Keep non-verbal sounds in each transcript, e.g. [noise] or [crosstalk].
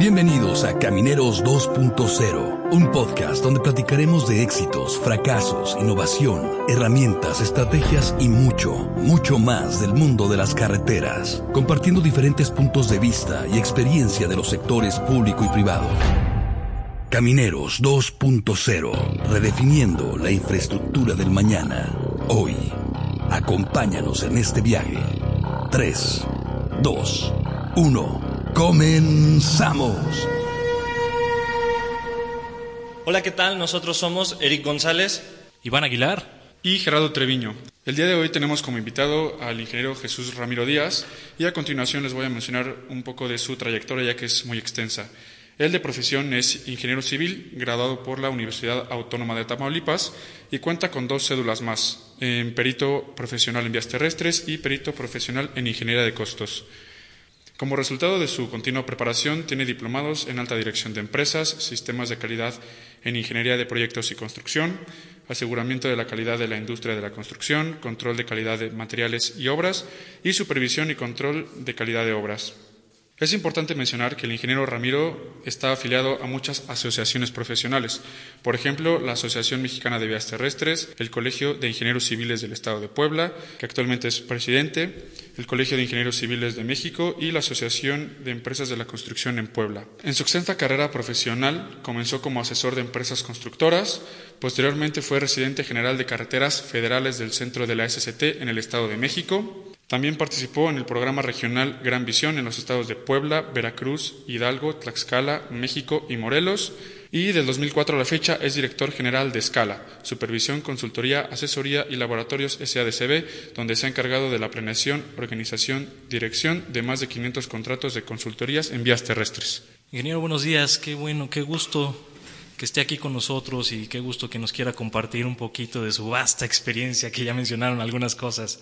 Bienvenidos a Camineros 2.0, un podcast donde platicaremos de éxitos, fracasos, innovación, herramientas, estrategias y mucho, mucho más del mundo de las carreteras, compartiendo diferentes puntos de vista y experiencia de los sectores público y privado. Camineros 2.0, redefiniendo la infraestructura del mañana. Hoy, acompáñanos en este viaje. 3, 2, 1. Comenzamos. Hola, ¿qué tal? Nosotros somos Eric González, Iván Aguilar y Gerardo Treviño. El día de hoy tenemos como invitado al ingeniero Jesús Ramiro Díaz y a continuación les voy a mencionar un poco de su trayectoria ya que es muy extensa. Él de profesión es ingeniero civil, graduado por la Universidad Autónoma de Tamaulipas y cuenta con dos cédulas más, en perito profesional en vías terrestres y perito profesional en ingeniería de costos. Como resultado de su continua preparación, tiene diplomados en alta dirección de empresas, sistemas de calidad en ingeniería de proyectos y construcción, aseguramiento de la calidad de la industria de la construcción, control de calidad de materiales y obras y supervisión y control de calidad de obras. Es importante mencionar que el ingeniero Ramiro está afiliado a muchas asociaciones profesionales, por ejemplo, la Asociación Mexicana de Vías Terrestres, el Colegio de Ingenieros Civiles del Estado de Puebla, que actualmente es presidente, el Colegio de Ingenieros Civiles de México y la Asociación de Empresas de la Construcción en Puebla. En su extensa carrera profesional comenzó como asesor de empresas constructoras, posteriormente fue residente general de carreteras federales del centro de la SCT en el Estado de México, también participó en el programa regional Gran Visión en los estados de Puebla, Veracruz, Hidalgo, Tlaxcala, México y Morelos. Y del 2004 a la fecha es director general de Escala, Supervisión, Consultoría, Asesoría y Laboratorios SADCB, donde se ha encargado de la planeación, organización, dirección de más de 500 contratos de consultorías en vías terrestres. Ingeniero, buenos días. Qué bueno, qué gusto que esté aquí con nosotros y qué gusto que nos quiera compartir un poquito de su vasta experiencia, que ya mencionaron algunas cosas.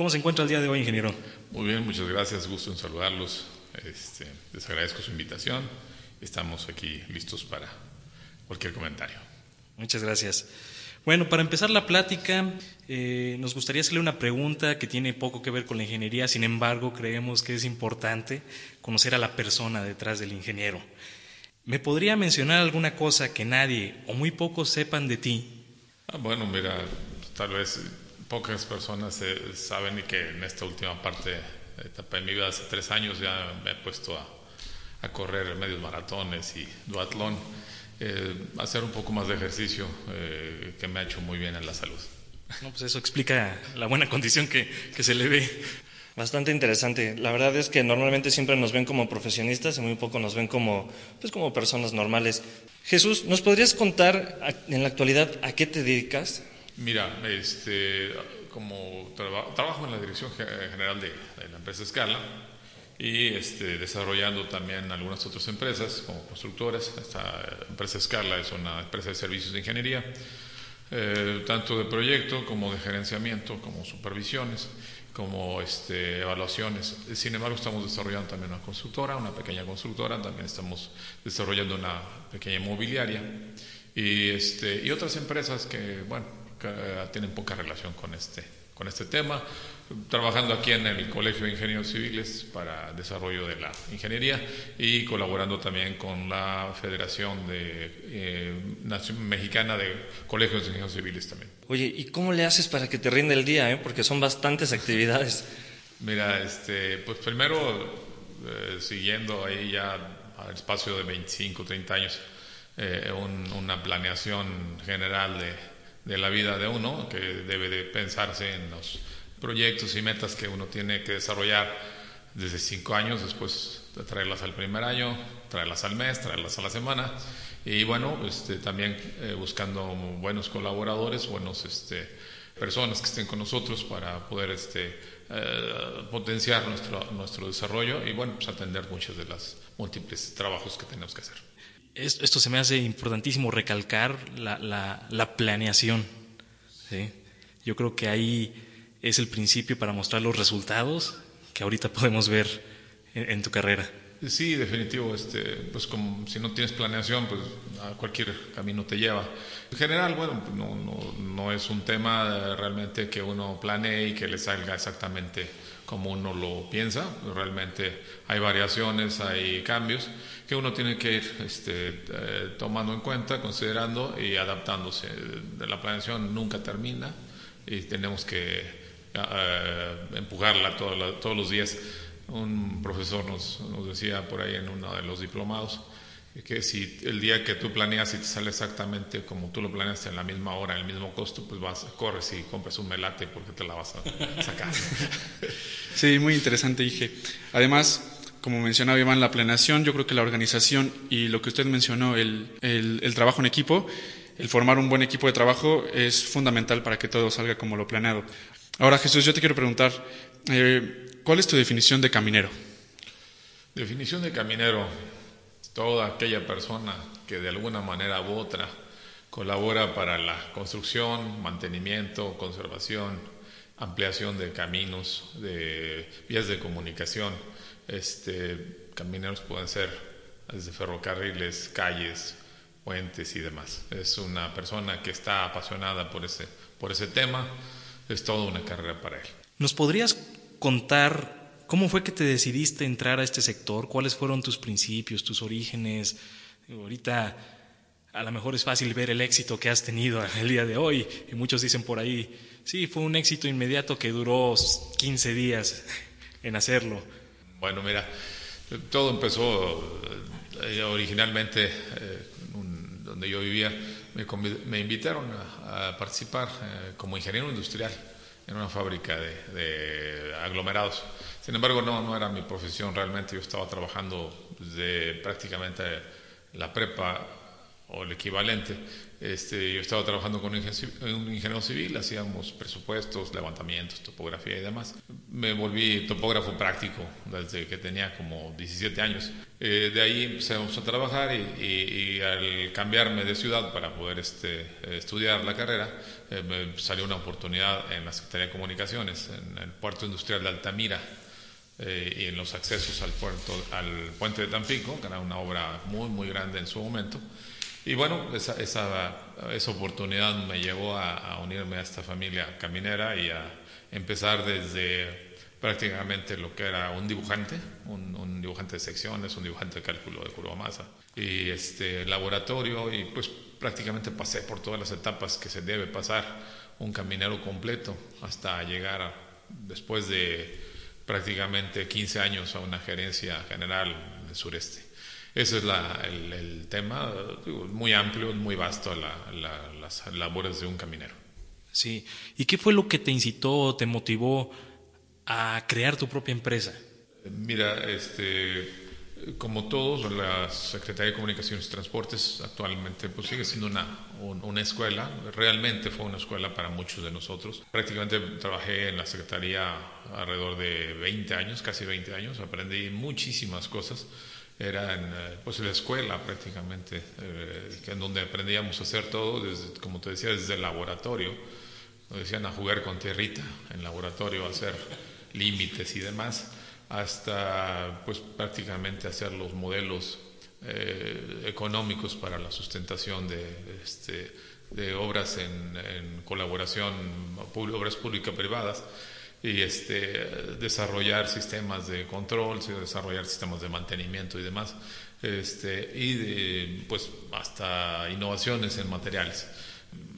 ¿Cómo se encuentra el día de hoy, ingeniero? Muy bien, muchas gracias, gusto en saludarlos. Este, les agradezco su invitación. Estamos aquí listos para cualquier comentario. Muchas gracias. Bueno, para empezar la plática, eh, nos gustaría hacerle una pregunta que tiene poco que ver con la ingeniería, sin embargo, creemos que es importante conocer a la persona detrás del ingeniero. ¿Me podría mencionar alguna cosa que nadie o muy pocos sepan de ti? Ah, bueno, mira, tal vez pocas personas saben y que en esta última parte, etapa de mi vida, hace tres años ya me he puesto a, correr medios maratones y duatlón, eh, hacer un poco más de ejercicio eh, que me ha hecho muy bien en la salud. No, pues eso explica la buena condición que, que se le ve. Bastante interesante. La verdad es que normalmente siempre nos ven como profesionistas y muy poco nos ven como, pues como personas normales. Jesús, ¿nos podrías contar en la actualidad a qué te dedicas? Mira, este, como trabajo en la dirección general de, la empresa Scala y este, desarrollando también algunas otras empresas como constructoras. Esta empresa Scala es una empresa de servicios de ingeniería, eh, tanto de proyecto como de gerenciamiento, como supervisiones, como este, evaluaciones. Sin embargo, estamos desarrollando también una constructora, una pequeña constructora, también estamos desarrollando una pequeña inmobiliaria y, este, y otras empresas que, bueno, tienen poca relación con este, con este tema. Trabajando aquí en el Colegio de Ingenieros Civiles para desarrollo de la ingeniería y colaborando también con la Federación de, eh, Mexicana de Colegios de Ingenieros Civiles también. Oye, ¿y cómo le haces para que te rinde el día? Eh? Porque son bastantes actividades. [laughs] Mira, este, pues primero, eh, siguiendo ahí ya al espacio de 25, 30 años, eh, una planeación general de de la vida de uno, que debe de pensarse en los proyectos y metas que uno tiene que desarrollar desde cinco años, después de traerlas al primer año, traerlas al mes, traerlas a la semana, y bueno, este, también eh, buscando buenos colaboradores, buenos este, personas que estén con nosotros para poder este, eh, potenciar nuestro, nuestro desarrollo y bueno, pues atender muchos de los múltiples trabajos que tenemos que hacer esto se me hace importantísimo recalcar la, la, planeación. Yo creo que ahí es el principio para mostrar los resultados que ahorita podemos ver en, tu carrera. Sí, definitivo. Este, pues como si no tienes planeación, pues a cualquier camino te lleva. En general, bueno, no, no, no es un tema realmente que uno planee y que le salga exactamente como uno lo piensa. Realmente hay variaciones, hay cambios que uno tiene que ir este, eh, tomando en cuenta, considerando y adaptándose. La planeación nunca termina y tenemos que eh, empujarla todos los días. Un profesor nos, nos decía por ahí en uno de los diplomados, que si el día que tú planeas y te sale exactamente como tú lo planeas en la misma hora, en el mismo costo, pues vas, corres y compras un melate porque te la vas a sacar. [laughs] sí, muy interesante, dije. Además, como mencionaba Iván, la planeación, yo creo que la organización y lo que usted mencionó, el, el, trabajo en equipo, el formar un buen equipo de trabajo es fundamental para que todo salga como lo planeado. Ahora, Jesús, yo te quiero preguntar, eh, ¿cuál es tu definición de caminero? Definición de caminero toda aquella persona que de alguna manera u otra colabora para la construcción, mantenimiento, conservación, ampliación de caminos, de vías de comunicación. Este, camineros pueden ser desde ferrocarriles, calles, puentes y demás. Es una persona que está apasionada por ese, por ese tema, es toda una carrera para él. ¿Nos podrías contar ¿Cómo fue que te decidiste entrar a este sector? ¿Cuáles fueron tus principios, tus orígenes? Ahorita a lo mejor es fácil ver el éxito que has tenido [laughs] el día de hoy y muchos dicen por ahí, sí, fue un éxito inmediato que duró 15 días [laughs] en hacerlo. Bueno, mira, todo empezó eh, originalmente eh, donde yo vivía, me, invitaron a, participar eh, como ingeniero industrial en una fábrica de aglomerados. Sin embargo, no, no era mi profesión realmente. Yo estaba trabajando desde prácticamente la prepa o el equivalente. Este, yo estaba trabajando con un ingeniero civil, hacíamos presupuestos, levantamientos, topografía y demás. Me volví topógrafo práctico desde que tenía como 17 años. Eh, de ahí empezamos a trabajar y, al cambiarme de ciudad para poder este, estudiar la carrera, eh, me salió una oportunidad en la Secretaría de Comunicaciones, en el puerto industrial de Altamira, eh, y en los accesos al, puerto, al puente de Tampico, que era una obra muy, muy grande en su momento. Y bueno, esa, esa, esa oportunidad me llevó a, unirme a esta familia caminera y a empezar desde prácticamente lo que era un dibujante, un, dibujante de secciones, un dibujante de cálculo de curva masa y este laboratorio y pues prácticamente pasé por todas las etapas que se debe pasar un caminero completo hasta llegar después de prácticamente 15 años a una gerencia general del sureste. Ese es el, tema, muy amplio, muy vasto las labores de un caminero. Sí, ¿y qué fue lo que te incitó, te motivó a crear tu propia empresa? Mira, este, como todos, la Secretaría de Comunicaciones y Transportes actualmente pues, sigue siendo una, una escuela, realmente fue una escuela para muchos de nosotros. Prácticamente trabajé en la Secretaría alrededor de 20 años, casi 20 años, aprendí muchísimas cosas. Era en eh, pues, la escuela prácticamente, eh, en donde aprendíamos a hacer todo, desde, como te decía, desde el laboratorio. Nos decían a jugar con tierrita en laboratorio, a hacer límites y demás hasta pues prácticamente hacer los modelos eh, económicos para la sustentación de, este, obras en, colaboración, obras público-privadas y este, desarrollar sistemas de control, desarrollar sistemas de mantenimiento y demás, este, y pues hasta innovaciones en materiales.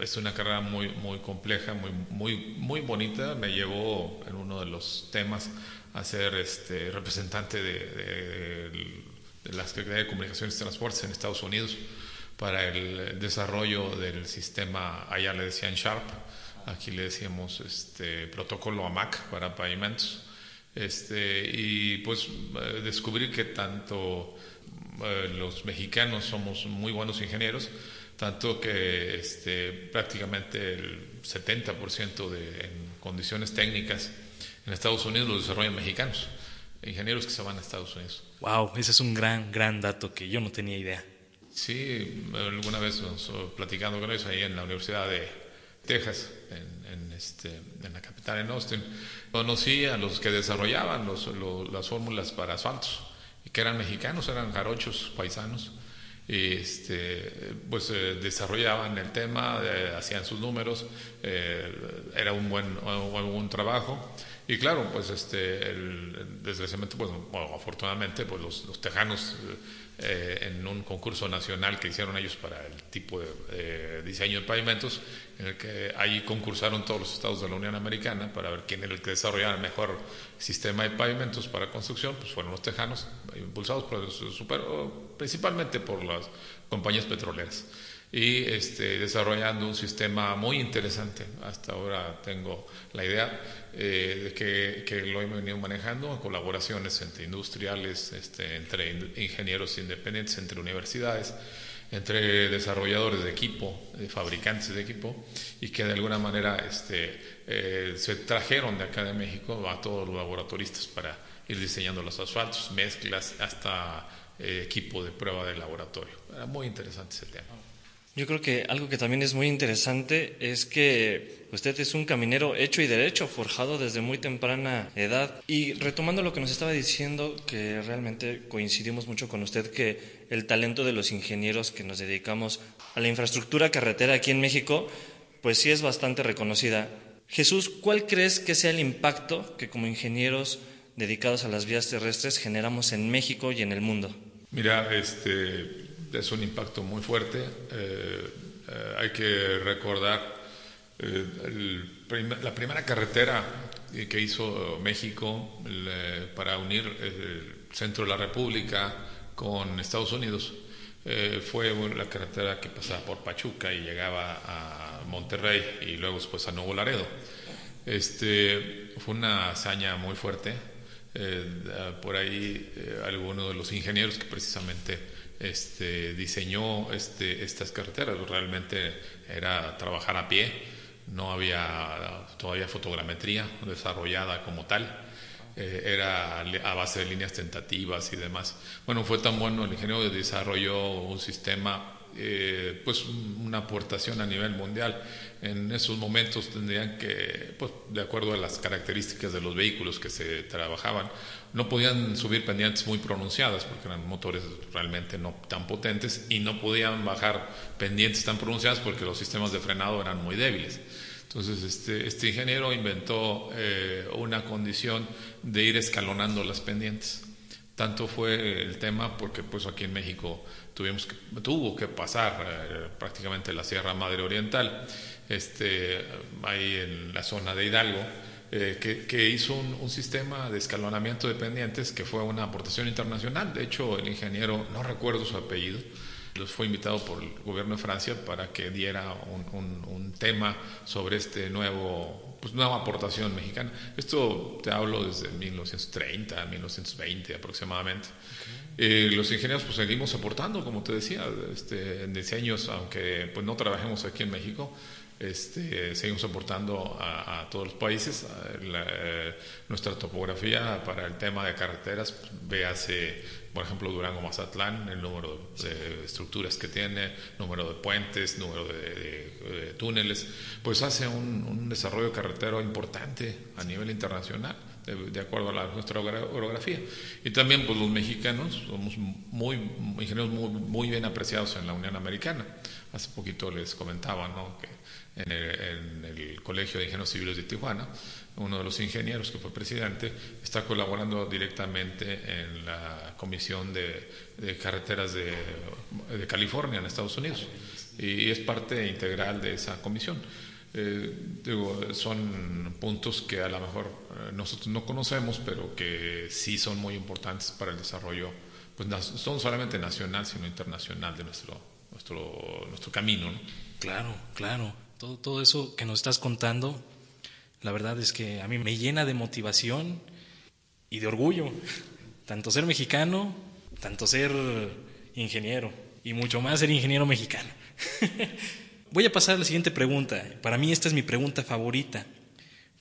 Es una carrera muy, muy compleja, muy, muy, muy bonita. Me llevó en uno de los temas a ser este, representante de, de, la Secretaría de Comunicaciones y Transportes en Estados Unidos para el desarrollo del sistema, allá le decían Sharp, aquí le decíamos este, protocolo AMAC para pavimentos, este, y pues eh, descubrir que tanto eh, los mexicanos somos muy buenos ingenieros, tanto que este, prácticamente el 70% de en condiciones técnicas en Estados Unidos los desarrollan mexicanos, ingenieros que se van a Estados Unidos. Wow, ese es un gran, gran dato que yo no tenía idea. Sí, alguna vez platicando con ellos ahí en la Universidad de Texas, en, este, en la capital, en Austin, conocí a los que desarrollaban los, las fórmulas para asfaltos, que eran mexicanos, eran jarochos, paisanos, y este, pues eh, desarrollaban el tema, eh, hacían sus números, eh, era un buen, un, trabajo. Y claro, pues este, el, desgraciadamente, pues, afortunadamente, pues los, los tejanos en un concurso nacional que hicieron ellos para el tipo de diseño de pavimentos, en el que ahí concursaron todos los estados de la Unión Americana para ver quién era el que desarrollaba el mejor sistema de pavimentos para construcción, pues fueron los tejanos, impulsados por super, principalmente por las compañías petroleras y este, desarrollando un sistema muy interesante. Hasta ahora tengo la idea eh, que, que, lo hemos venido manejando en colaboraciones entre industriales, este, entre ingenieros independientes, entre universidades entre desarrolladores de equipo, fabricantes de equipo, y que de alguna manera este, eh, se trajeron de acá de México a todos los laboratoristas para ir diseñando los asfaltos, mezclas, hasta eh, equipo de prueba de laboratorio. Era muy interesante ese tema. Yo creo que algo que también es muy interesante es que usted es un caminero hecho y derecho, forjado desde muy temprana edad. Y retomando lo que nos estaba diciendo, que realmente coincidimos mucho con usted, que el talento de los ingenieros que nos dedicamos a la infraestructura carretera aquí en México, pues sí es bastante reconocida. Jesús, ¿cuál crees que sea el impacto que como ingenieros dedicados a las vías terrestres generamos en México y en el mundo? Mira, este, es un impacto muy fuerte. Eh, eh, hay que recordar eh, la primera carretera que hizo México para unir el centro de la República con Estados Unidos. fue la carretera que pasaba por Pachuca y llegaba a Monterrey y luego después a Nuevo Laredo. Este, fue una hazaña muy fuerte. Por ahí algunos de los ingenieros que precisamente este, diseñó este, estas carreteras. Realmente era trabajar a pie, no había todavía fotogrametría desarrollada como tal. Eh, era a base de líneas tentativas y demás. Bueno, fue tan bueno el ingeniero que desarrolló un sistema eh, pues una aportación a nivel mundial. En esos momentos tendrían que, pues, de acuerdo a las características de los vehículos que se trabajaban, no podían subir pendientes muy pronunciadas porque eran motores realmente no tan potentes y no podían bajar pendientes tan pronunciadas porque los sistemas de frenado eran muy débiles. Entonces, este, este ingeniero inventó eh, una condición de ir escalonando las pendientes. Tanto fue el tema porque pues aquí en México tuvimos que, tuvo que pasar eh, prácticamente la Sierra Madre Oriental, este, ahí en la zona de Hidalgo, eh, que, hizo un, sistema de escalonamiento de pendientes que fue una aportación internacional. De hecho, el ingeniero, no recuerdo su apellido, fue invitado por el gobierno de Francia para que diera un, un, tema sobre este nuevo, pues nueva aportación mexicana. Esto te hablo desde 1930, 1920 aproximadamente. Eh, los ingenieros pues seguimos aportando, como te decía, este, en diseños, aunque pues no trabajemos aquí en México, este, seguimos aportando a, todos los países. Nuestra topografía para el tema de carreteras, pues, véase, por ejemplo, Durango-Mazatlán, el número de estructuras que tiene, número de puentes, número de, túneles, pues hace un, un desarrollo carretero importante a nivel internacional de, acuerdo a nuestra orografía. Y también pues los mexicanos somos muy ingenieros muy, muy, bien apreciados en la Unión Americana. Hace poquito les comentaba ¿no? que en el, Colegio de Ingenieros Civiles de Tijuana, uno de los ingenieros que fue presidente está colaborando directamente en la Comisión de, de Carreteras de, de California en Estados Unidos y es parte integral de esa comisión. Eh, digo, son puntos que a lo mejor eh, nosotros no conocemos, pero que sí son muy importantes para el desarrollo, pues no solamente nacional, sino internacional de nuestro, nuestro, nuestro camino. Claro, claro. Todo, todo eso que nos estás contando, la verdad es que a mí me llena de motivación y de orgullo. [laughs] Tanto ser mexicano, tanto ser ingeniero, y mucho más ser ingeniero mexicano. [laughs] Voy a pasar a la siguiente pregunta. Para mí esta es mi pregunta favorita,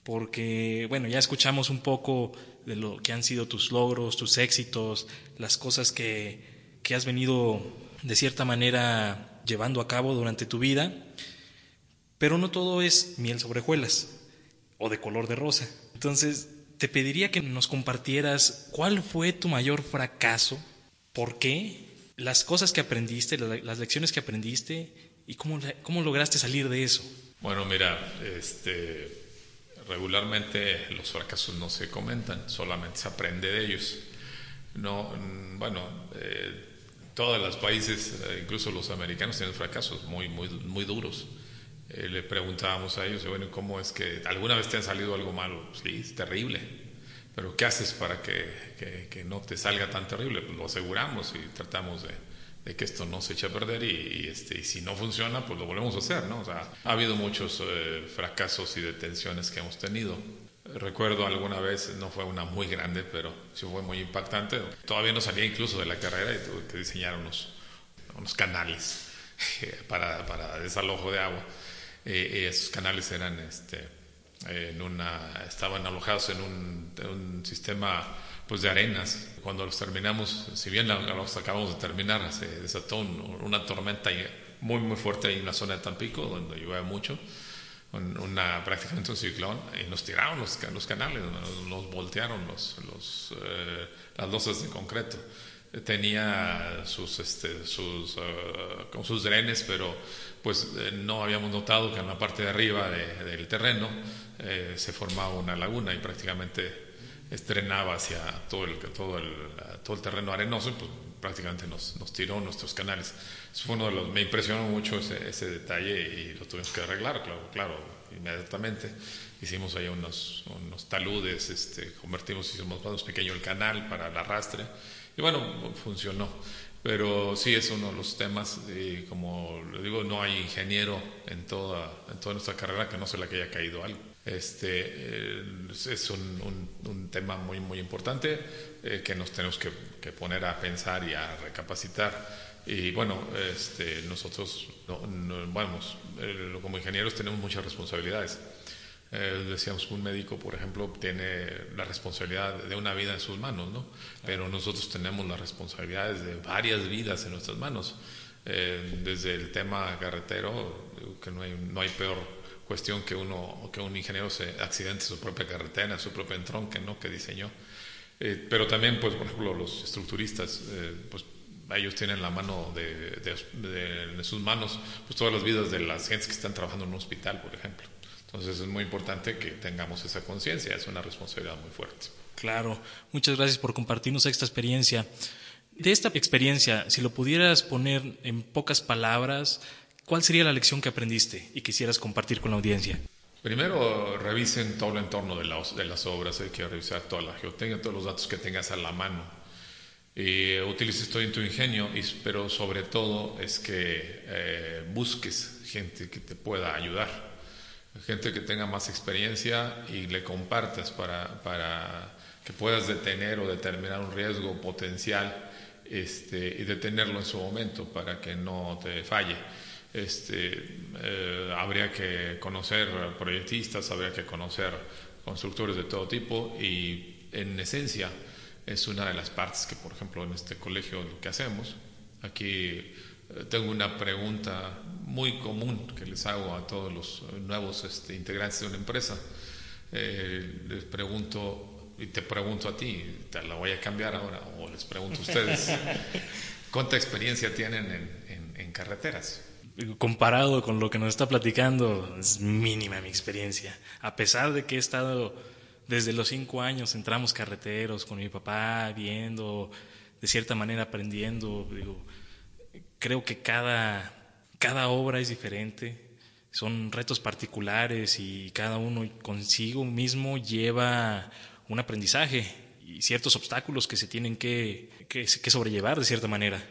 porque, bueno, ya escuchamos un poco de lo que han sido tus logros, tus éxitos, las cosas que, que has venido de cierta manera llevando a cabo durante tu vida, pero no todo es miel sobre hojuelas o de color de rosa. Entonces, te pediría que nos compartieras cuál fue tu mayor fracaso, por qué las cosas que aprendiste, las lecciones que aprendiste y cómo, cómo lograste salir de eso. Bueno, mira, este, regularmente los fracasos no se comentan, solamente se aprende de ellos. No, bueno, eh, todos los países, eh, incluso los americanos, tienen fracasos muy, muy, muy duros. Eh, le preguntábamos a ellos, bueno, ¿cómo es que alguna vez te ha salido algo malo? Sí, es terrible. Pero ¿qué haces para que, que, no te salga tan terrible? Pues lo aseguramos y tratamos de, de que esto no se eche a perder y, este, y si no funciona, pues lo volvemos a hacer, ¿no? O sea, ha habido muchos eh, fracasos y detenciones que hemos tenido. Recuerdo alguna vez, no fue una muy grande, pero sí fue muy impactante. Todavía no salía incluso de la carrera y tuve que diseñar unos, unos canales [laughs] para, para desalojo de agua. y esos canales eran este, en una, estaban alojados en un, un, sistema pues de arenas. Cuando los terminamos, si bien los acabamos de terminar, se desató una tormenta muy muy fuerte en la zona de Tampico, donde llueve mucho, una, prácticamente un ciclón, y nos tiraron los, canales, nos, voltearon los, los eh, las losas de concreto tenía sus, este, sus, uh, sus drenes, pero pues eh, no habíamos notado que en la parte de arriba del terreno eh, se formaba una laguna y prácticamente estrenaba hacia todo el, todo el, todo el terreno arenoso pues prácticamente nos, nos tiró nuestros canales. Eso fue uno de los, me impresionó mucho ese, ese detalle y lo tuvimos que arreglar, claro, claro inmediatamente. Hicimos ahí unos, unos taludes, este, convertimos, hicimos más pequeño el canal para el arrastre y bueno, funcionó. Pero sí es uno de los temas, y como le digo, no hay ingeniero en toda, en toda nuestra carrera que no se le haya caído algo. Este, eh, es un, un, tema muy, muy importante eh, que nos tenemos que, que, poner a pensar y a recapacitar. Y bueno, este, nosotros, vamos, eh, como ingenieros tenemos muchas responsabilidades. Eh, decíamos, un médico, por ejemplo, tiene la responsabilidad de una vida en sus manos, ¿no? Pero nosotros tenemos las responsabilidades de varias vidas en nuestras manos. Eh, desde el tema carretero, que no hay, no hay peor cuestión que uno que un ingeniero se accidente su propia carretera, su propio entronque, ¿no? Que diseñó. Eh, pero también, pues, por ejemplo, los estructuristas, pues ellos tienen la mano de, de, de, sus manos, pues todas las vidas de las gentes que están trabajando en un hospital, por ejemplo. Entonces es muy importante que tengamos esa conciencia, es una responsabilidad muy fuerte. Claro, muchas gracias por compartirnos esta experiencia. De esta experiencia, si lo pudieras poner en pocas palabras, ¿cuál sería la lección que aprendiste y quisieras compartir con la audiencia? Primero, revisen todo el entorno de, de las obras, hay que revisar toda la geotecnia, todos los datos que tengas a la mano. Y utilices todo en tu ingenio, pero sobre todo es que eh, busques gente que te pueda ayudar gente que tenga más experiencia y le compartas para, para que puedas detener o determinar un riesgo potencial este, y detenerlo en su momento para que no te falle. Este, eh, habría que conocer proyectistas, habría que conocer constructores de todo tipo y en esencia es una de las partes que, por ejemplo, en este colegio lo que hacemos. Aquí eh, tengo una pregunta muy común que les hago a todos los nuevos este, integrantes de una empresa. Eh, les pregunto, y te pregunto a ti, te la voy a cambiar ahora, o les pregunto a ustedes, [laughs] ¿cuánta experiencia tienen en, en, carreteras? Comparado con lo que nos está platicando, es mínima mi experiencia. A pesar de que he estado desde los cinco años, entramos carreteros con mi papá, viendo, de cierta manera aprendiendo, creo que cada, cada obra es diferente, son retos particulares y cada uno consigo mismo lleva un aprendizaje y ciertos obstáculos que se tienen que, que, sobrellevar de cierta manera.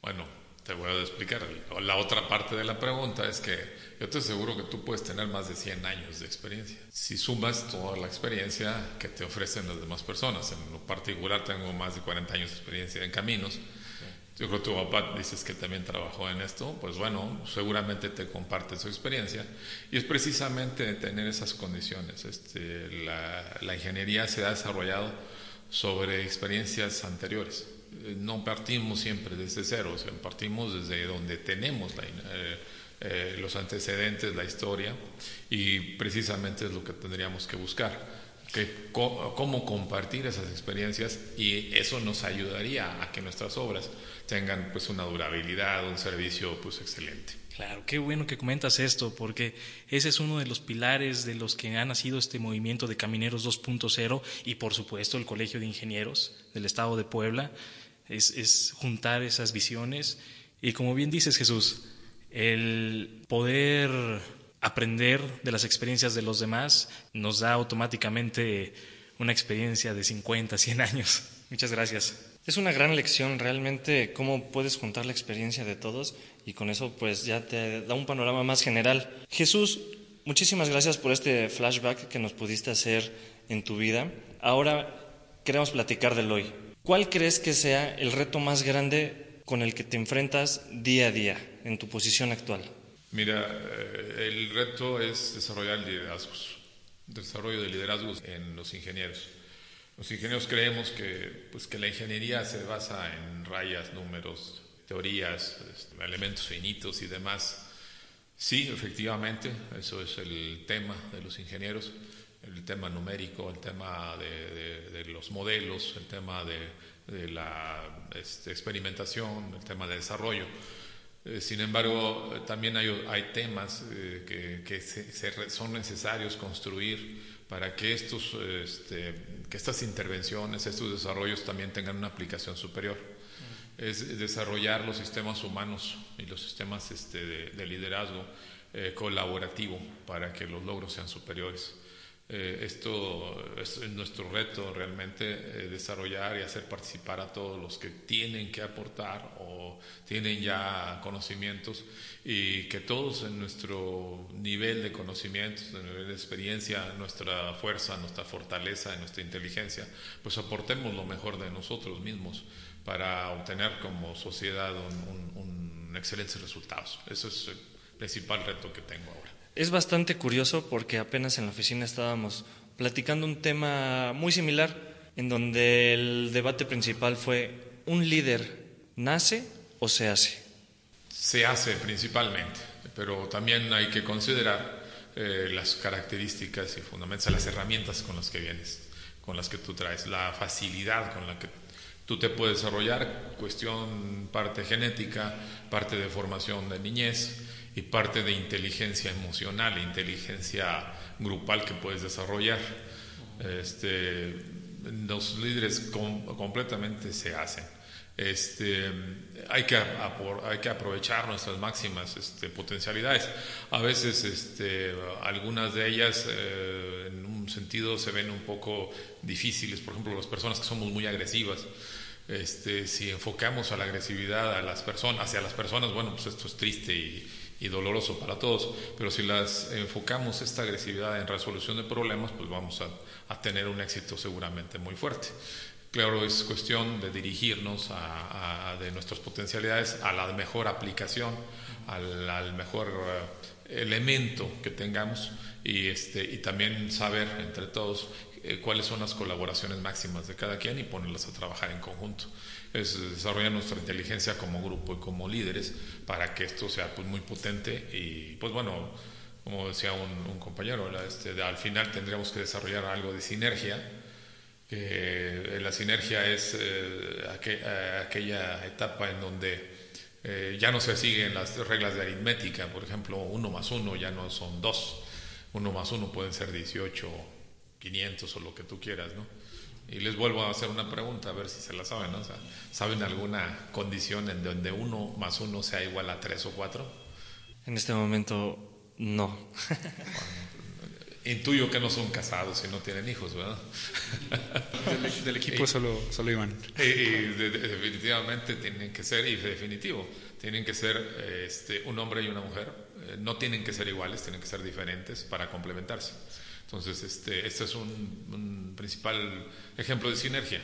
Bueno, te voy a explicar. La otra parte de la pregunta es que yo te aseguro que tú puedes tener más de 100 años de experiencia. Si sumas toda la experiencia que te ofrecen las demás personas, en lo particular tengo más de 40 años de experiencia en caminos, yo creo que tu papá dices que también trabajó en esto, pues bueno, seguramente te comparte su experiencia y es precisamente tener esas condiciones. Este, la, ingeniería se ha desarrollado sobre experiencias anteriores. Eh, no partimos siempre desde cero, o partimos desde donde tenemos eh, eh, los antecedentes, la historia y precisamente es lo que tendríamos que buscar que, cómo compartir esas experiencias y eso nos ayudaría a que nuestras obras tengan pues una durabilidad, un servicio pues excelente. Claro, qué bueno que comentas esto, porque ese es uno de los pilares de los que ha nacido este movimiento de Camineros 2.0 y por supuesto el Colegio de Ingenieros del Estado de Puebla, es, es juntar esas visiones y como bien dices Jesús, el poder aprender de las experiencias de los demás nos da automáticamente una experiencia de 50, 100 años. Muchas gracias. Es una gran lección realmente cómo puedes juntar la experiencia de todos y con eso pues ya te da un panorama más general. Jesús, muchísimas gracias por este flashback que nos pudiste hacer en tu vida. Ahora queremos platicar del hoy. ¿Cuál crees que sea el reto más grande con el que te enfrentas día a día en tu posición actual? Mira, eh, el reto es desarrollar liderazgos, desarrollo de liderazgos en los ingenieros. Los ingenieros creemos que, pues, que la ingeniería se basa en rayas, números, teorías, este, elementos finitos y demás. Sí, efectivamente, eso es el tema de los ingenieros, el tema numérico, el tema de, los modelos, el tema de, la este, experimentación, el tema de desarrollo. Eh, sin embargo, también hay, temas eh, que, son necesarios construir para que, estos, este, que estas intervenciones, estos desarrollos también tengan una aplicación superior. Es desarrollar los sistemas humanos y los sistemas este, de, liderazgo eh, colaborativo para que los logros sean superiores. Eh, esto es nuestro reto realmente, eh, desarrollar y hacer participar a todos los que tienen que aportar o tienen ya conocimientos y que todos en nuestro nivel de conocimientos, en nivel de experiencia, nuestra fuerza, nuestra fortaleza, nuestra inteligencia, pues aportemos lo mejor de nosotros mismos para obtener como sociedad un, excelentes resultados. Eso es el principal reto que tengo ahora. Es bastante curioso porque apenas en la oficina estábamos platicando un tema muy similar en donde el debate principal fue ¿un líder nace o se hace? Se hace principalmente, pero también hay que considerar eh, las características y fundamentos, las herramientas con las que vienes, con las que tú traes, la facilidad con la que tú te puedes desarrollar, cuestión parte genética, parte de formación de niñez, y parte de inteligencia emocional, inteligencia grupal que puedes desarrollar. Este, los líderes completamente se hacen. Este, hay, que, hay que aprovechar nuestras máximas este, potencialidades. A veces algunas de ellas eh, en un sentido se ven un poco difíciles, por ejemplo las personas que somos muy agresivas. Este, si enfocamos a la agresividad a las personas, hacia las personas, bueno, pues esto es triste y, doloroso para todos, pero si las enfocamos esta agresividad en resolución de problemas, pues vamos a, tener un éxito seguramente muy fuerte. Claro, es cuestión de dirigirnos a, de nuestras potencialidades a la mejor aplicación, al, mejor eh, elemento que tengamos y, este, y también saber entre todos eh, cuáles son las colaboraciones máximas de cada quien y ponerlas a trabajar en conjunto. Es desarrollar nuestra inteligencia como grupo y como líderes para que esto sea pues, muy potente y pues bueno, como decía un, compañero, este, al final tendríamos que desarrollar algo de sinergia, eh, la sinergia es eh, eh, aquella etapa en donde ya no se siguen las reglas de aritmética, por ejemplo, uno más uno ya no son dos, uno más uno pueden ser 18, 500 o lo que tú quieras, ¿no? Y les vuelvo a hacer una pregunta, a ver si se la saben. ¿no? ¿Saben alguna condición en donde uno más uno sea igual a tres o cuatro? En este momento, no. intuyo que no son casados y no tienen hijos, ¿verdad? Del, equipo solo, solo iban. Y, definitivamente tienen que ser, y definitivo, tienen que ser este, un hombre y una mujer. Eh, no tienen que ser iguales, tienen que ser diferentes para complementarse. Entonces, este, este es un, principal ejemplo de sinergia.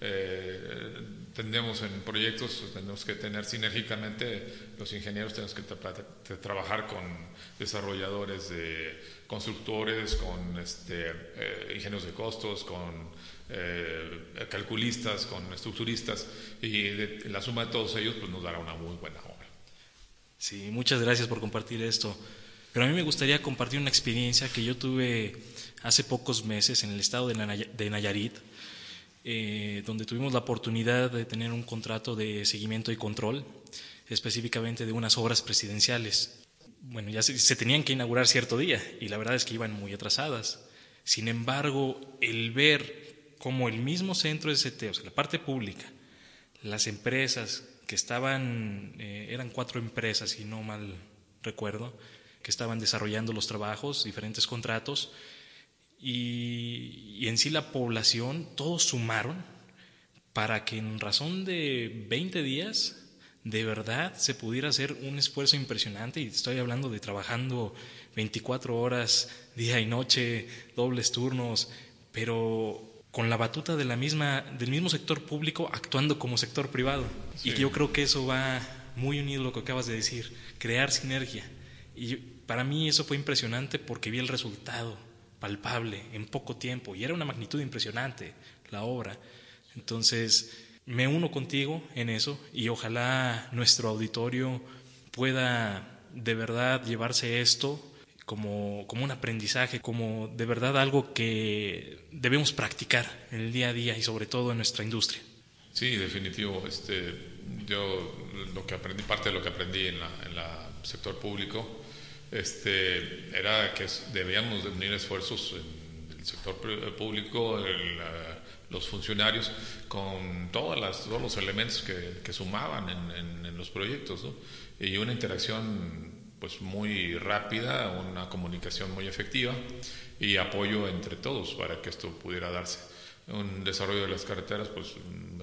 Eh, tendemos en proyectos, tenemos que tener sinérgicamente, los ingenieros tenemos que trabajar con desarrolladores de constructores, con este, eh, ingenieros de costos, con eh, calculistas, con estructuristas, y la suma de todos ellos pues, nos dará una muy buena obra. Sí, muchas gracias por compartir esto. Pero a mí me gustaría compartir una experiencia que yo tuve hace pocos meses en el estado de Nayarit, eh, donde tuvimos la oportunidad de tener un contrato de seguimiento y control, específicamente de unas obras presidenciales. Bueno, ya se, tenían que inaugurar cierto día y la verdad es que iban muy atrasadas. Sin embargo, el ver cómo el mismo centro de CT, o sea, la parte pública, las empresas que estaban, eh, eran cuatro empresas, si no mal recuerdo, que estaban desarrollando los trabajos, diferentes contratos, y, en sí la población, todos sumaron para que en razón de 20 días de verdad se pudiera hacer un esfuerzo impresionante, y estoy hablando de trabajando 24 horas, día y noche, dobles turnos, pero con la batuta de la misma, del mismo sector público actuando como sector privado. Y yo creo que eso va muy unido a lo que acabas de decir, crear sinergia. Y para mí eso fue impresionante porque vi el resultado palpable en poco tiempo y era una magnitud impresionante la obra. Entonces, me uno contigo en eso y ojalá nuestro auditorio pueda de verdad llevarse esto como, como un aprendizaje, como de verdad algo que debemos practicar en el día a día y sobre todo en nuestra industria. Sí, definitivo. Este, yo lo que aprendí, parte de lo que aprendí en el sector público, este, era que debíamos unir esfuerzos en el sector público, los funcionarios, con todas las, todos los elementos que, que sumaban en, en, los proyectos, ¿no? y una interacción pues muy rápida, una comunicación muy efectiva y apoyo entre todos para que esto pudiera darse. Un desarrollo de las carreteras pues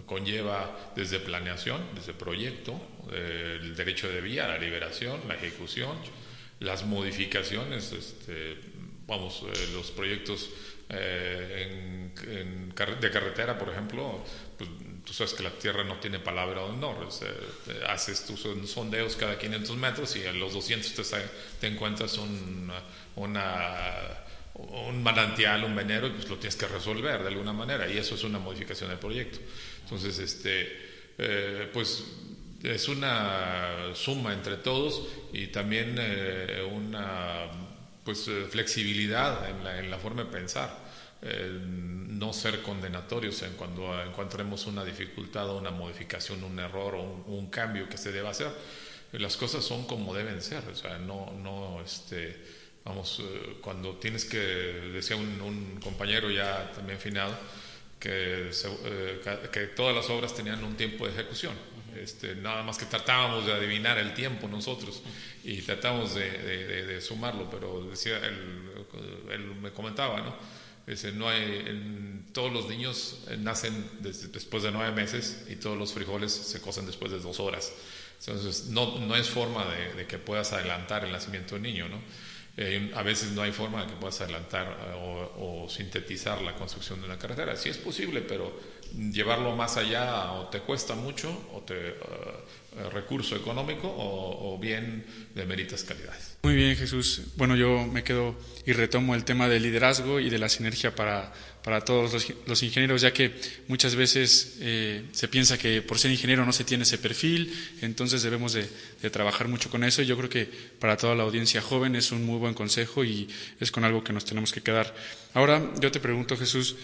conlleva desde planeación, desde proyecto, el derecho de vía, la liberación, la ejecución, las modificaciones, este, vamos, eh, los proyectos eh, de carretera, por ejemplo, pues, tú sabes que la tierra no tiene palabra de honor. haces tus sondeos cada 500 metros y a los 200 te, encuentras un, una, un manantial, un venero, y pues lo tienes que resolver de alguna manera. Y eso es una modificación del proyecto. Entonces, este, eh, pues es una suma entre todos y también eh, una pues, eh, flexibilidad en la, en la forma de pensar. Eh, no ser condenatorios en cuando encontremos una dificultad o una modificación, un error o un, cambio que se deba hacer. Las cosas son como deben ser, o sea, no, no, este, vamos, eh, cuando tienes que, decía un, compañero ya también finado, que, eh, que todas las obras tenían un tiempo de ejecución. Este, nada más que tratábamos de adivinar el tiempo nosotros y tratamos de, de, sumarlo, pero decía, él, me comentaba, ¿no? no hay, todos los niños eh, nacen después de nueve meses y todos los frijoles se cocen después de dos horas. Entonces, no, no es forma de, que puedas adelantar el nacimiento del niño, ¿no? A veces no hay forma de que puedas adelantar eh, o, sintetizar la construcción de una carretera. Sí es posible, pero llevarlo más allá o te cuesta mucho o te recurso económico o, bien de meritas calidades. Muy bien, Jesús. Bueno, yo me quedo y retomo el tema del liderazgo y de la sinergia para, para todos los, ingenieros, ya que muchas veces eh, se piensa que por ser ingeniero no se tiene ese perfil, entonces debemos de, de, trabajar mucho con eso. Y yo creo que para toda la audiencia joven es un muy buen consejo y es con algo que nos tenemos que quedar. Ahora yo te pregunto, Jesús,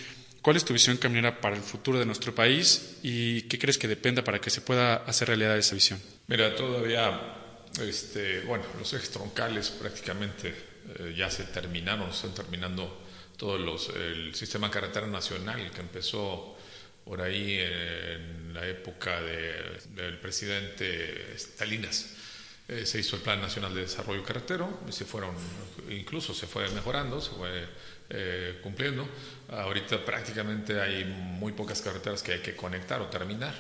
¿Cuál es tu visión camionera para el futuro de nuestro país y qué crees que dependa para que se pueda hacer realidad esa visión? Mira, todavía, este, bueno, los ejes troncales prácticamente eh, ya se terminaron, están terminando todos los, el sistema carretera nacional que empezó por ahí en la época del presidente Stalinas. Eh, se hizo el Plan Nacional de Desarrollo Carretero, se fueron, incluso se fue mejorando, se fue eh, cumpliendo. Ahorita prácticamente hay muy pocas carreteras que hay que conectar o terminar.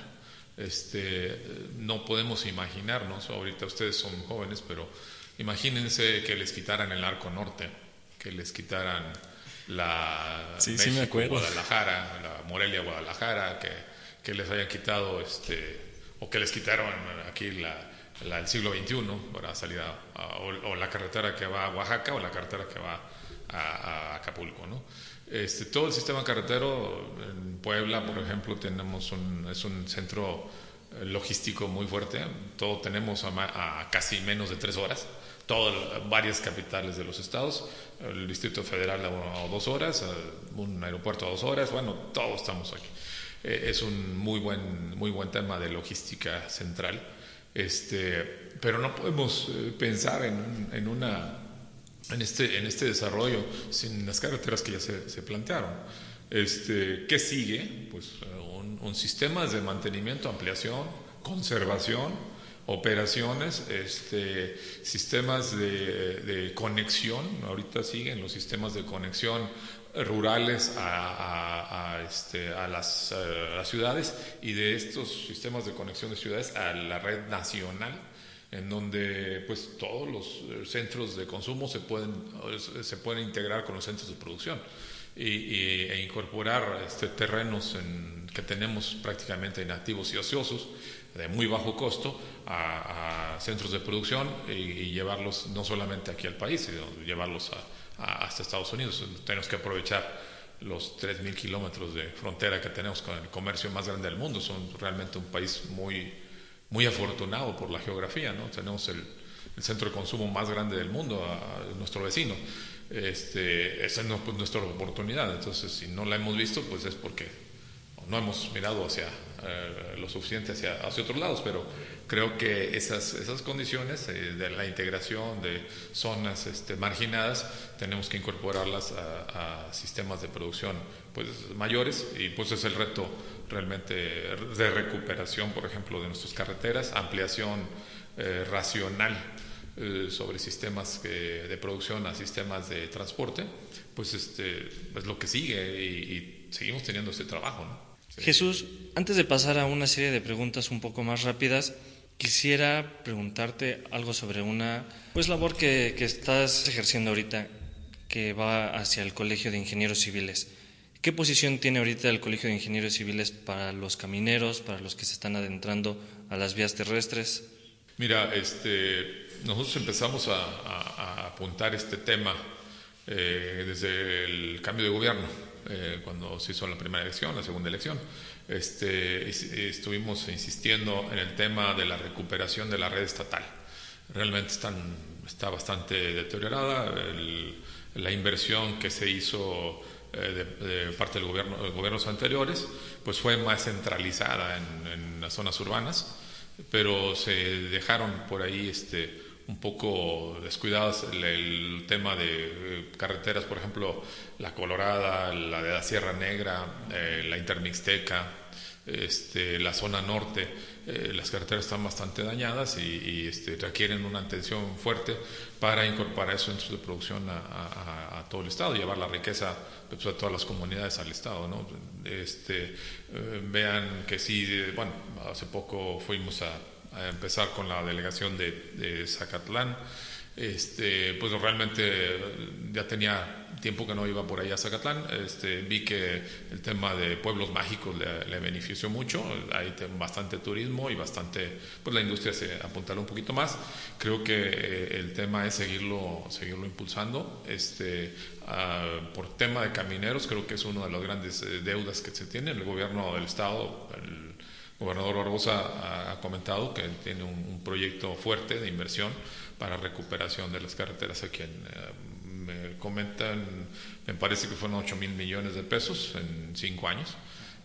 Este, no podemos imaginarnos, ahorita ustedes son jóvenes, pero imagínense que les quitaran el arco norte, que les quitaran la sí, sí me acuerdo. Guadalajara, la Morelia Guadalajara, que, que, les hayan quitado este o que les quitaron aquí la, el siglo XXI para salir o, la carretera que va a Oaxaca o la carretera que va a, Acapulco. ¿no? Este, todo el sistema carretero en Puebla, por ejemplo, tenemos un, es un centro eh, logístico muy fuerte. Todo tenemos a, casi menos de tres horas todas, varias capitales de los estados, el Distrito Federal a, dos horas, un aeropuerto a dos horas, bueno, todos estamos aquí. Eh, es un muy buen, muy buen tema de logística central, este, pero no podemos eh, pensar en, en una este, en este desarrollo sin las carreteras que ya se, plantearon. Este, ¿Qué sigue? Pues un, un sistema de mantenimiento, ampliación, conservación, operaciones, este, sistemas de, de, conexión, ahorita siguen los sistemas de conexión rurales a, a, este, a, las, a, las, ciudades y de estos sistemas de conexión de ciudades a la red nacional en donde pues todos los centros de consumo se pueden, se pueden integrar con los centros de producción y, y, e incorporar este, terrenos en, que tenemos prácticamente inactivos y ociosos de muy bajo costo a, a centros de producción y, y, llevarlos no solamente aquí al país, sino llevarlos a, hasta Estados Unidos. Tenemos que aprovechar los 3.000 kilómetros de frontera que tenemos con el comercio más grande del mundo. Son realmente un país muy, muy afortunado por la geografía. ¿no? Tenemos el, el centro de consumo más grande del mundo, a, nuestro vecino. Este, esa es pues, nuestra oportunidad. Entonces, si no la hemos visto, pues es porque no hemos mirado hacia eh, lo suficiente hacia, hacia otros lados, pero creo que esas, esas condiciones eh, de la integración de zonas este, marginadas tenemos que incorporarlas a, sistemas de producción pues, mayores y pues es el reto realmente de recuperación, por ejemplo, de nuestras carreteras, ampliación eh, racional sobre sistemas de producción a sistemas de transporte, pues este, es lo que sigue y, y seguimos teniendo ese trabajo. ¿no? Jesús, antes de pasar a una serie de preguntas un poco más rápidas, quisiera preguntarte algo sobre una pues labor que, que, estás ejerciendo ahorita, que va hacia el Colegio de Ingenieros Civiles. ¿Qué posición tiene ahorita el Colegio de Ingenieros Civiles para los camineros, para los que se están adentrando a las vías terrestres? Mira, este, nosotros empezamos a, a, a apuntar este tema eh, desde el cambio de gobierno eh, cuando se hizo la primera elección, la segunda elección. Este, estuvimos insistiendo en el tema de la recuperación de la red estatal. Realmente están, está bastante deteriorada. El, la inversión que se hizo eh, de, de, parte del gobierno, de gobiernos anteriores, pues fue más centralizada en, en, las zonas urbanas, pero se dejaron por ahí este, un poco descuidados el, tema de eh, carreteras, por ejemplo, la Colorada, la de la Sierra Negra, eh, la Intermixteca, este, la zona norte, eh, las carreteras están bastante dañadas y, este, requieren una atención fuerte para incorporar esos centros de producción a, todo el Estado, llevar la riqueza pues, a todas las comunidades al Estado. ¿no? Este, vean que sí, bueno, hace poco fuimos a a empezar con la delegación de, de Zacatlán. Este, pues realmente ya tenía tiempo que no iba por ahí a Zacatlán. Este, vi que el tema de pueblos mágicos le, le, benefició mucho. Hay bastante turismo y bastante, pues la industria se apuntará un poquito más. Creo que eh, el tema es seguirlo, seguirlo impulsando. Este, uh, por tema de camineros, creo que es una de las grandes eh, deudas que se tiene. El gobierno del Estado, el, gobernador Barbosa ha comentado que tiene un, proyecto fuerte de inversión para recuperación de las carreteras aquí en, eh, me comentan, me parece que fueron 8 mil millones de pesos en cinco años.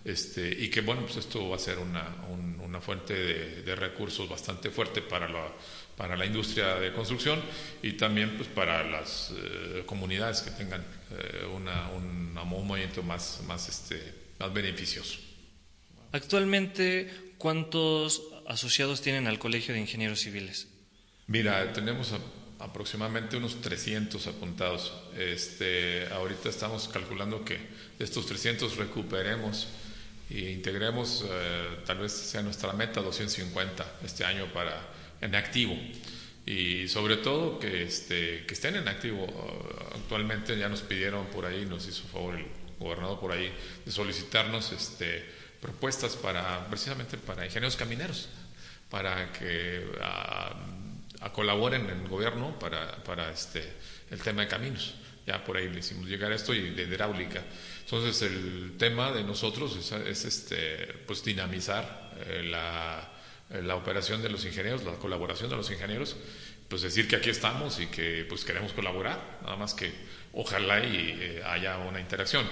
Este, y que bueno, pues esto va a ser una, un, una fuente de, recursos bastante fuerte para la, para la industria de construcción y también pues para las eh, comunidades que tengan eh, un, un, movimiento más, más, este, más beneficioso. Actualmente, ¿cuántos asociados tienen al Colegio de Ingenieros Civiles? Mira, tenemos aproximadamente unos 300 apuntados. Este, ahorita estamos calculando que de estos 300 recuperemos e integremos, eh, tal vez sea nuestra meta 250 este año para en activo. Y sobre todo que, este, que estén en activo. Actualmente ya nos pidieron por ahí, nos hizo favor el gobernador por ahí de solicitarnos este, propuestas para precisamente para ingenieros camineros, para que a, a colaboren en el gobierno para, para este, el tema de caminos. Ya por ahí le hicimos llegar esto y de hidráulica. Entonces el tema de nosotros es, es este, pues dinamizar eh, la, la operación de los ingenieros, la colaboración de los ingenieros pues decir que aquí estamos y que pues queremos colaborar, nada más que ojalá y eh, haya una interacción.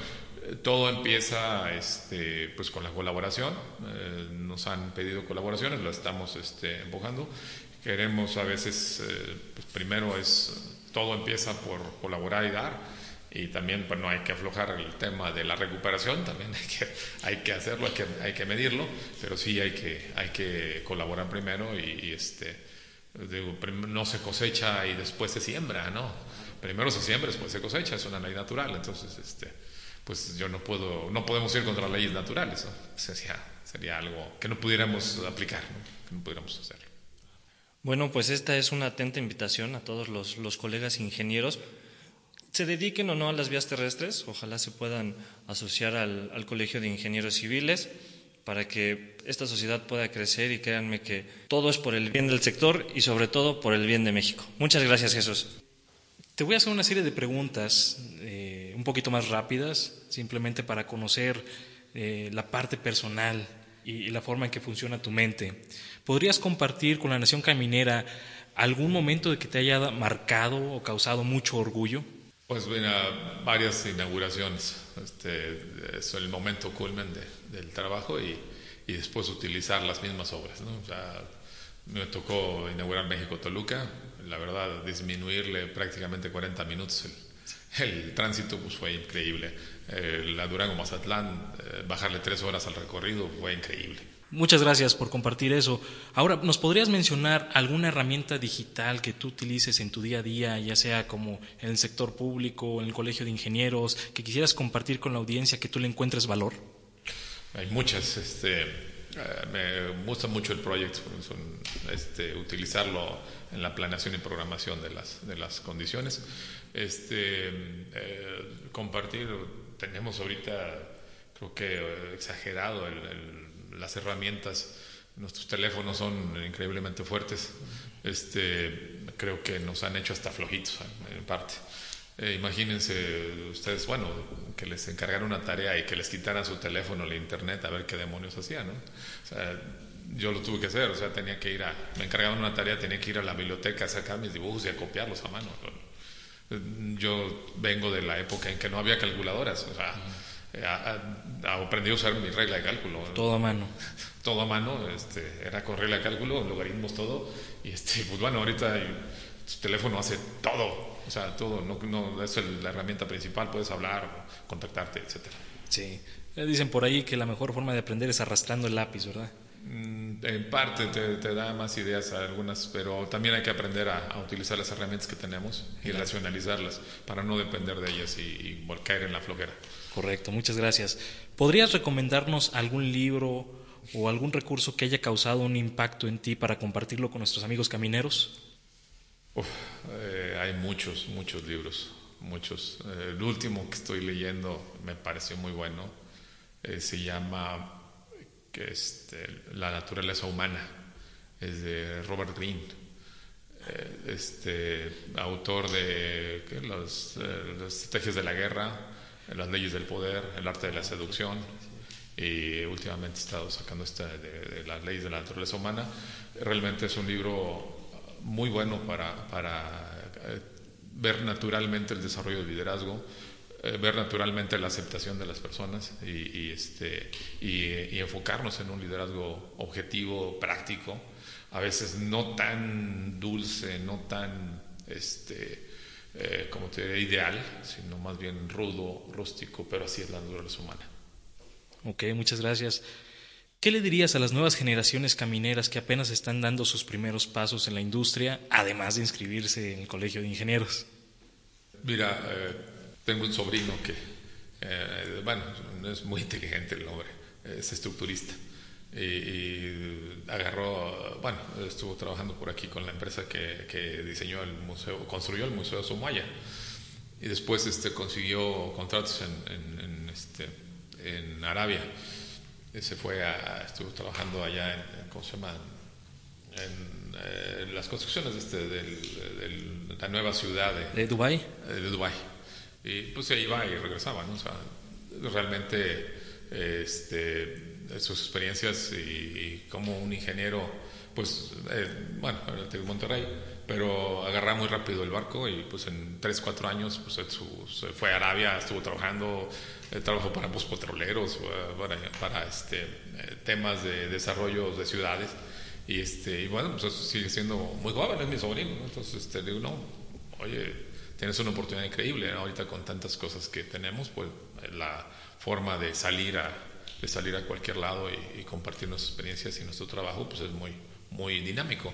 Todo empieza este, pues con la colaboración, eh, nos han pedido colaboraciones, lo estamos este, empujando. Queremos a veces, eh, pues primero es, todo empieza por colaborar y dar, y también pues no hay que aflojar el tema de la recuperación, también hay que, hay que hacerlo, hay que, hay que medirlo, pero sí hay que, hay que colaborar primero y, este, no se cosecha y después se siembra, ¿no? Primero se siembra, después se cosecha, es una ley natural, entonces este, pues yo no puedo, no podemos ir contra las leyes naturales, sería, sería algo que no pudiéramos aplicar, que no pudiéramos hacerlo. Bueno, pues esta es una atenta invitación a todos los, los colegas ingenieros. Se dediquen o no a las vías terrestres, ojalá se puedan asociar al, al Colegio de Ingenieros Civiles para que esta sociedad pueda crecer y créanme que todo es por el bien del sector y sobre todo por el bien de México. Muchas gracias, Jesús. Te voy a hacer una serie de preguntas eh, un poquito más rápidas, simplemente para conocer eh, la parte personal y, la forma en que funciona tu mente. ¿Podrías compartir con la Nación Caminera algún momento de que te haya marcado o causado mucho orgullo? Pues mira, varias inauguraciones. Este, es el momento culmen del trabajo y, y, después utilizar las mismas obras. ¿no? O sea, me tocó inaugurar México Toluca. La verdad, disminuirle prácticamente 40 minutos el, el tránsito pues fue increíble. Eh, la Durango Mazatlán, eh, bajarle tres horas al recorrido fue increíble. Muchas gracias por compartir eso. Ahora, ¿nos podrías mencionar alguna herramienta digital que tú utilices en tu día a día, ya sea como en el sector público, en el colegio de ingenieros, que quisieras compartir con la audiencia que tú le encuentres valor? Hay muchas. Este, eh, me gusta mucho el proyecto, este, utilizarlo en la planeación y programación de las, de las condiciones. Este, eh, compartir, tenemos ahorita, creo que exagerado el las herramientas, nuestros teléfonos son increíblemente fuertes. Este, creo que nos han hecho hasta flojitos en parte. Eh, imagínense ustedes, bueno, que les encargaran una tarea y que les quitaran su teléfono, el internet, a ver qué demonios hacían, ¿no? O sea, yo lo tuve que hacer, o sea, tenía que ir a, me encargaban una tarea, tenía que ir a la biblioteca a sacar mis dibujos y a copiarlos a mano. Yo vengo de la época en que no había calculadoras, o sea, aprendí a usar mi regla de cálculo. Todo a mano. [laughs] Todo a mano, este, era con regla de cálculo, logaritmos, todo. Y este, pues bueno, ahorita tu teléfono hace todo. O sea, todo, no, no es la herramienta principal, puedes hablar, contactarte, etcétera. Sí. Dicen por ahí que la mejor forma de aprender es arrastrando el lápiz, ¿verdad? Mm, en parte te, da más ideas a algunas, pero también hay que aprender a, utilizar las herramientas que tenemos y racionalizarlas para no depender de ellas y, y caer en la flojera. Correcto, muchas gracias. ¿Podrías recomendarnos algún libro o algún recurso que haya causado un impacto en ti para compartirlo con nuestros amigos camineros? Eh, hay muchos, muchos libros, muchos. Eh, el último que estoy leyendo me pareció muy bueno. Eh, se llama que este, La naturaleza humana. Es de Robert Greene. este autor de las estrategias de la guerra, las leyes del poder, el arte de la seducción, y últimamente he estado sacando esta de, las leyes de la naturaleza humana. Realmente es un libro muy bueno para, para eh, ver naturalmente el desarrollo del liderazgo, eh, ver naturalmente la aceptación de las personas y, este, y, enfocarnos en un liderazgo objetivo, práctico, a veces no tan dulce, no tan este, eh, como te diría, ideal, sino más bien rudo, rústico, pero así es la naturaleza humana. Ok, muchas gracias. ¿Qué le dirías a las nuevas generaciones camineras que apenas están dando sus primeros pasos en la industria, además de inscribirse en el Colegio de Ingenieros? Mira, eh, tengo un sobrino que, eh, bueno, no es muy inteligente el hombre, es estructurista y, agarró, bueno, estuvo trabajando por aquí con la empresa que, que, diseñó el museo, construyó el Museo de Sumaya y después este, consiguió contratos en, en, este, en Arabia. Se fue a, estuvo trabajando allá en, ¿cómo se llama? En, eh, las construcciones este, de la nueva ciudad de, ¿De Dubái. Eh, de Dubái. Y pues se iba y regresaba, ¿no? O sea, realmente este, sus experiencias y, como un ingeniero, pues, eh, bueno, de Monterrey, pero agarra muy rápido el barco y pues en 3, 4 años pues, se fue a Arabia, estuvo trabajando, eh, trabajó para ambos petroleros, para, para este, temas de desarrollo de ciudades. Y, este, y bueno, pues sigue siendo muy joven, es mi sobrino. Entonces este, digo, no, oye, tienes una oportunidad increíble. Ahorita con tantas cosas que tenemos, pues la forma de salir a, de salir a cualquier lado y, compartir nuestras experiencias y nuestro trabajo, pues es muy, muy dinámico.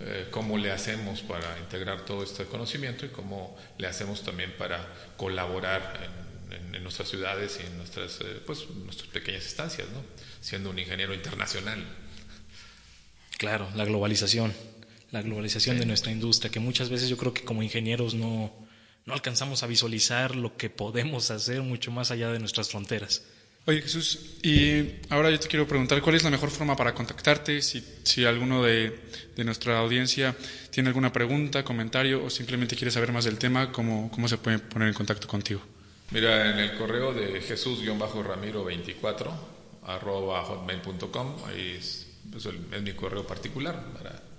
Eh, cómo le hacemos para integrar todo este conocimiento y cómo le hacemos también para colaborar en, en, nuestras ciudades y en nuestras, eh, pues, nuestras pequeñas estancias, ¿no? siendo un ingeniero internacional. Claro, la globalización, la globalización de nuestra industria, que muchas veces yo creo que como ingenieros no, no alcanzamos a visualizar lo que podemos hacer mucho más allá de nuestras fronteras. Oye Jesús, y ahora yo te quiero preguntar cuál es la mejor forma para contactarte, si, si alguno de, de, nuestra audiencia tiene alguna pregunta, comentario o simplemente quiere saber más del tema, ¿cómo, cómo se puede poner en contacto contigo? Mira, en el correo de jesús-ramiro24 arroba hotmail.com, ahí es, pues, es mi correo particular para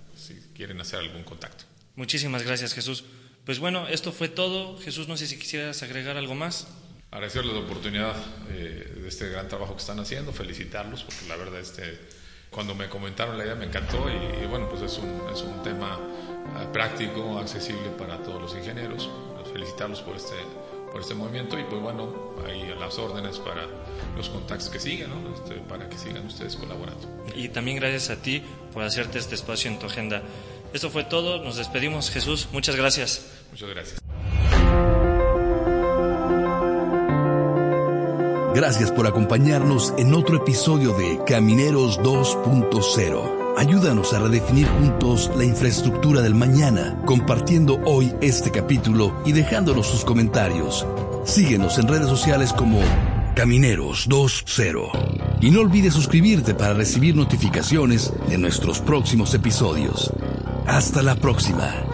quieren hacer algún contacto. Muchísimas gracias Jesús. Pues bueno, esto fue todo. Jesús, no sé si quisieras agregar algo más. Agradecerles la oportunidad eh, de este gran trabajo que están haciendo, felicitarlos, porque la verdad este, cuando me comentaron la idea me encantó y, bueno, pues es un, es un tema eh, práctico, accesible para todos los ingenieros. Felicitarlos por este, por este movimiento y pues bueno, ahí a las órdenes para los contactos que sigan, ¿no? este, para que sigan ustedes colaborando. Y también gracias a ti por hacerte este espacio en tu agenda. Esto fue todo, nos despedimos. Jesús, muchas gracias. Muchas gracias. Gracias por acompañarnos en otro episodio de Camineros 2.0. Ayúdanos a redefinir juntos la infraestructura del mañana, compartiendo hoy este capítulo y dejándonos sus comentarios. Síguenos en redes sociales como Camineros 2.0. Y no olvides suscribirte para recibir notificaciones de nuestros próximos episodios. Hasta la próxima.